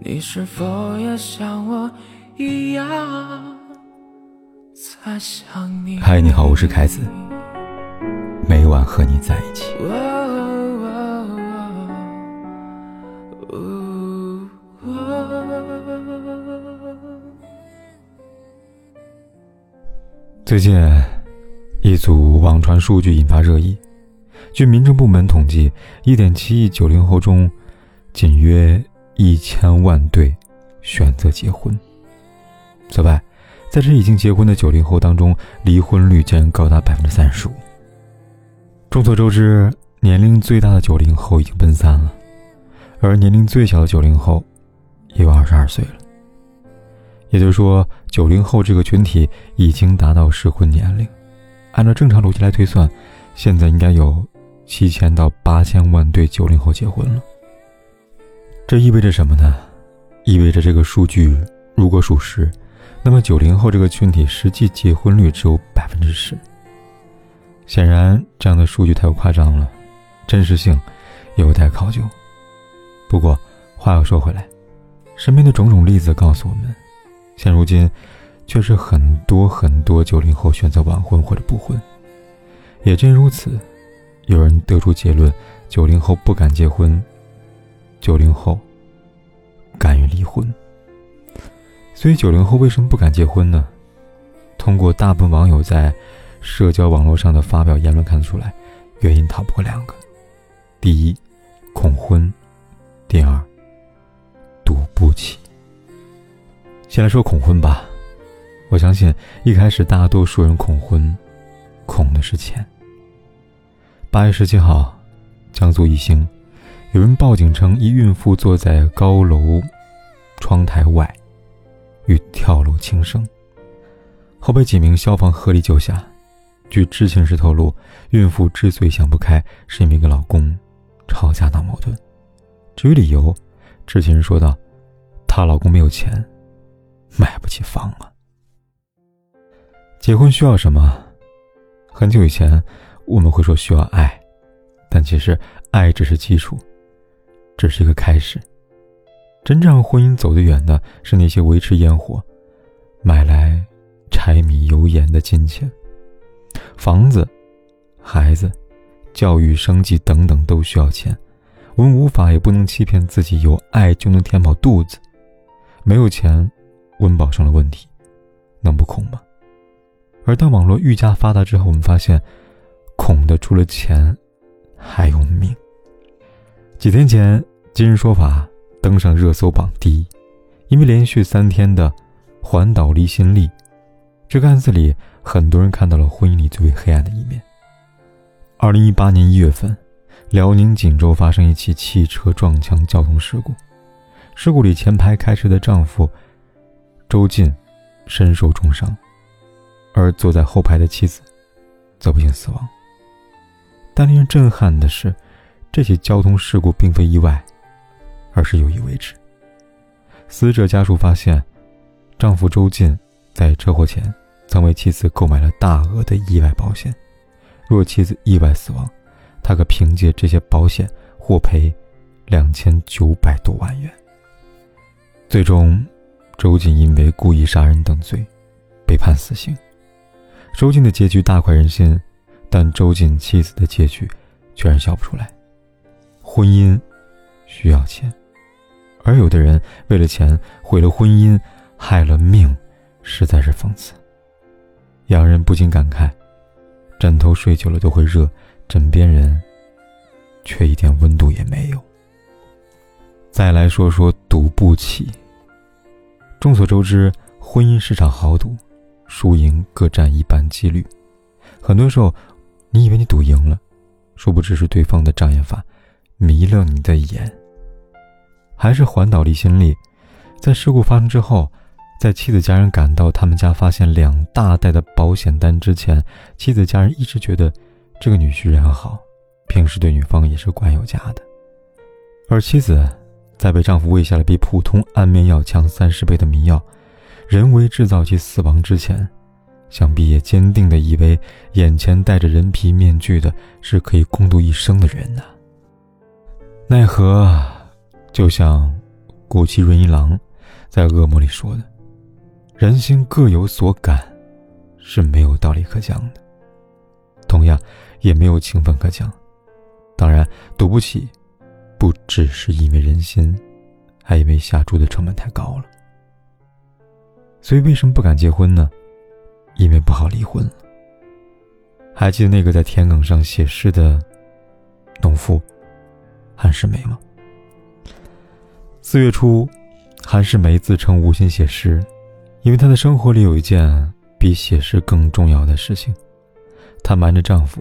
你是否也像我一样在想你？嗨，你好，我是凯子，每晚和你在一起。最近，一组网传数据引发热议。据民政部门统计，一点七亿九零后中，仅约。一千万对选择结婚。此外，在这已经结婚的九零后当中，离婚率竟然高达百分之三十五。众所周知，年龄最大的九零后已经奔三了，而年龄最小的九零后也有二十二岁了。也就是说，九零后这个群体已经达到适婚年龄。按照正常逻辑来推算，现在应该有七千到八千万对九零后结婚了。这意味着什么呢？意味着这个数据如果属实，那么九零后这个群体实际结婚率只有百分之十。显然，这样的数据太夸张了，真实性有待考究。不过，话又说回来，身边的种种例子告诉我们，现如今确实很多很多九零后选择晚婚或者不婚。也正如此，有人得出结论：九零后不敢结婚。九零后敢于离婚，所以九零后为什么不敢结婚呢？通过大部分网友在社交网络上的发表言论看得出来，原因逃不过两个：第一，恐婚；第二，赌不起。先来说恐婚吧，我相信一开始大多数人恐婚，恐的是钱。八月十七号，江苏宜兴。有人报警称，一孕妇坐在高楼窗台外，欲跳楼轻生，后被几名消防合力救下。据知情人士透露，孕妇之所以想不开，是因为跟老公吵架闹矛盾。至于理由，知情人说道：“她老公没有钱，买不起房啊。”结婚需要什么？很久以前，我们会说需要爱，但其实爱只是基础。只是一个开始，真正婚姻走得远的是那些维持烟火、买来柴米油盐的金钱、房子、孩子、教育、生计等等都需要钱。我们无法也不能欺骗自己，有爱就能填饱肚子，没有钱，温饱上了问题，能不恐吗？而当网络愈加发达之后，我们发现，恐的除了钱，还有命。几天前，《今日说法》登上热搜榜第一，因为连续三天的环岛离心力。这个案子里，很多人看到了婚姻里最为黑暗的一面。二零一八年一月份，辽宁锦州发生一起汽车撞墙交通事故，事故里前排开车的丈夫周进身受重伤，而坐在后排的妻子则不幸死亡。但令人震撼的是。这起交通事故并非意外，而是有意为之。死者家属发现，丈夫周进在车祸前曾为妻子购买了大额的意外保险，若妻子意外死亡，他可凭借这些保险获赔两千九百多万元。最终，周进因为故意杀人等罪被判死刑。周进的结局大快人心，但周进妻子的结局却然笑不出来。婚姻需要钱，而有的人为了钱毁了婚姻，害了命，实在是讽刺。两人不禁感慨：枕头睡久了都会热，枕边人却一点温度也没有。再来说说赌不起。众所周知，婚姻是场豪赌，输赢各占一半几率。很多时候，你以为你赌赢了，殊不知是对方的障眼法。迷了你的眼。还是环岛离心力，在事故发生之后，在妻子家人赶到他们家发现两大袋的保险单之前，妻子家人一直觉得这个女婿人好，平时对女方也是管有加的。而妻子在被丈夫喂下了比普通安眠药强三十倍的迷药，人为制造其死亡之前，想必也坚定的以为眼前戴着人皮面具的是可以共度一生的人呢。奈何，就像古崎润一郎在《恶魔》里说的：“人心各有所感，是没有道理可讲的，同样也没有情分可讲。当然，赌不起，不只是因为人心，还因为下注的成本太高了。所以，为什么不敢结婚呢？因为不好离婚了。还记得那个在田埂上写诗的农妇韩世梅吗？四月初，韩世梅自称无心写诗，因为她的生活里有一件比写诗更重要的事情。她瞒着丈夫，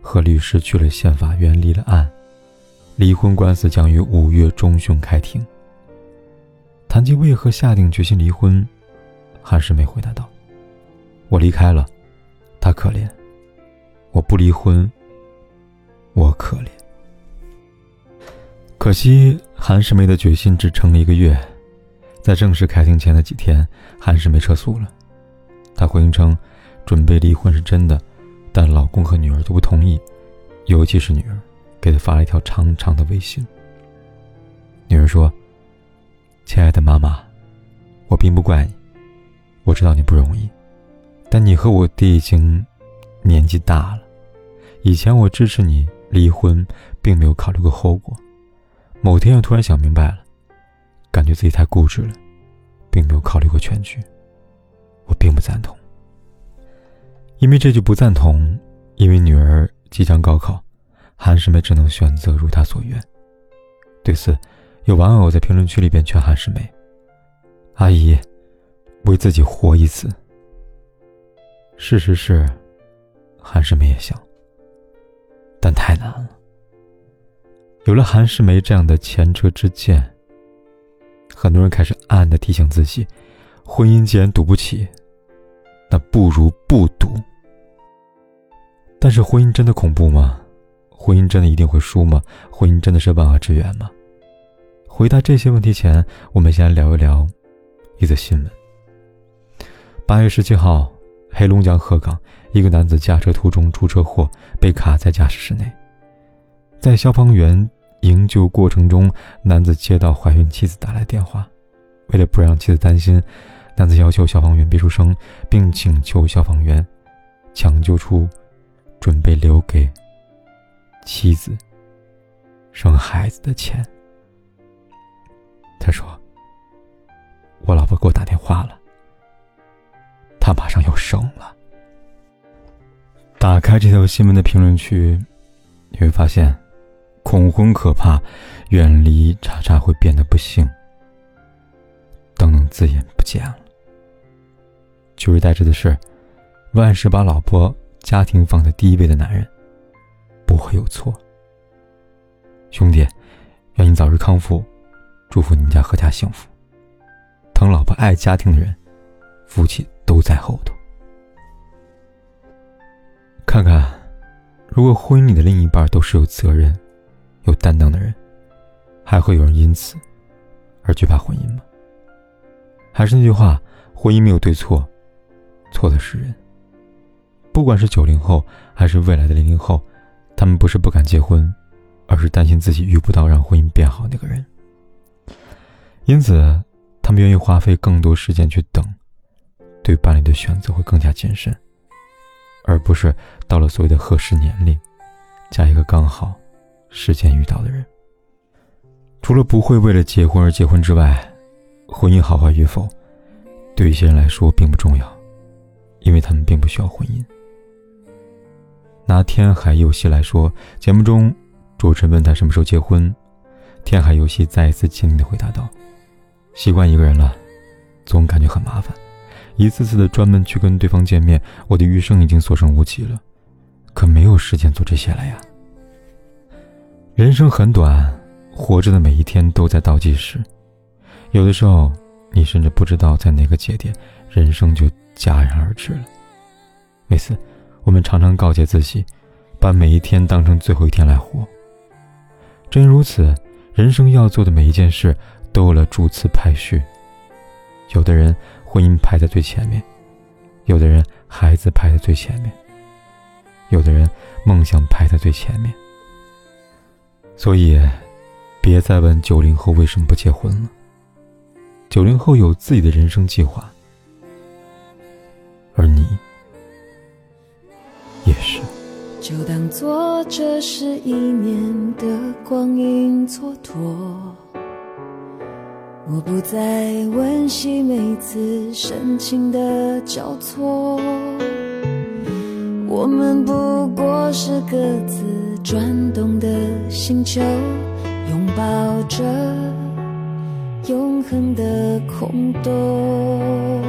和律师去了县法院立了案，离婚官司将于五月中旬开庭。谈及为何下定决心离婚，韩世梅回答道：“我离开了，他可怜。”我不离婚，我可怜。可惜韩世梅的决心只撑了一个月，在正式开庭前的几天，韩世梅撤诉了。她回应称，准备离婚是真的，但老公和女儿都不同意，尤其是女儿，给她发了一条长长的微信。女儿说：“亲爱的妈妈，我并不怪你，我知道你不容易，但你和我弟已经年纪大了。”以前我支持你离婚，并没有考虑过后果。某天又突然想明白了，感觉自己太固执了，并没有考虑过全局。我并不赞同。因为这句不赞同，因为女儿即将高考，韩世梅只能选择如她所愿。对此，有网友在评论区里边劝韩世梅：“阿姨，为自己活一次。”事实是，韩世梅也想。但太难了。有了韩世梅这样的前车之鉴，很多人开始暗暗的提醒自己：婚姻既然赌不起，那不如不赌。但是婚姻真的恐怖吗？婚姻真的一定会输吗？婚姻真的是万恶之源吗？回答这些问题前，我们先来聊一聊一则新闻。八月十七号。黑龙江鹤岗，一个男子驾车途中出车祸，被卡在驾驶室内。在消防员营救过程中，男子接到怀孕妻子打来电话，为了不让妻子担心，男子要求消防员别出声，并请求消防员抢救出准备留给妻子生孩子的钱。他说：“我老婆给我打电话了。”他马上要生了。打开这条新闻的评论区，你会发现，恐婚可怕，远离查查会变得不幸，等等字眼不见了。取而代之的是，万事把老婆家庭放在第一位的男人，不会有错。兄弟，愿你早日康复，祝福你家阖家幸福。疼老婆爱家庭的人，福气。都在后头。看看，如果婚姻里的另一半都是有责任、有担当的人，还会有人因此而惧怕婚姻吗？还是那句话，婚姻没有对错，错的是人。不管是九零后还是未来的零零后，他们不是不敢结婚，而是担心自己遇不到让婚姻变好那个人，因此他们愿意花费更多时间去等。对伴侣的选择会更加谨慎，而不是到了所谓的合适年龄，加一个刚好时间遇到的人。除了不会为了结婚而结婚之外，婚姻好坏与否，对一些人来说并不重要，因为他们并不需要婚姻。拿天海佑希来说，节目中主持人问他什么时候结婚，天海佑希再一次坚定的回答道：“习惯一个人了，总感觉很麻烦。”一次次的专门去跟对方见面，我的余生已经所剩无几了，可没有时间做这些了呀。人生很短，活着的每一天都在倒计时，有的时候你甚至不知道在哪个节点，人生就戛然而止了。为此，我们常常告诫自己，把每一天当成最后一天来活。正因如此，人生要做的每一件事都有了主次排序。有的人。婚姻排在最前面，有的人孩子排在最前面，有的人梦想排在最前面。所以，别再问九零后为什么不结婚了，九零后有自己的人生计划，而你也是。就当做这是一年的光阴蹉跎，我不再温习每次深情的交错。我们不过是各自转动的星球，拥抱着永恒的空洞。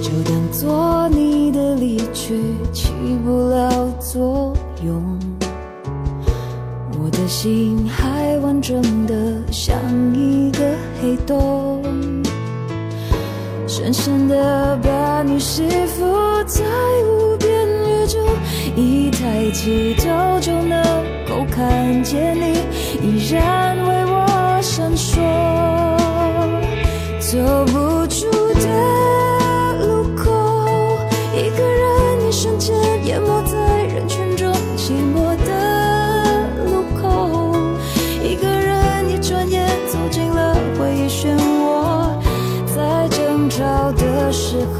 就当做你的离去起不了作用，我的心还完整的像一个黑洞。深深的把你吸附在无边宇宙，一抬起头就能够看见你，依然为我闪烁。走不出的路口，一个人一瞬间淹没在人群中寂寞的路口，一个人一转眼走进了回忆漩涡。在争吵的时候，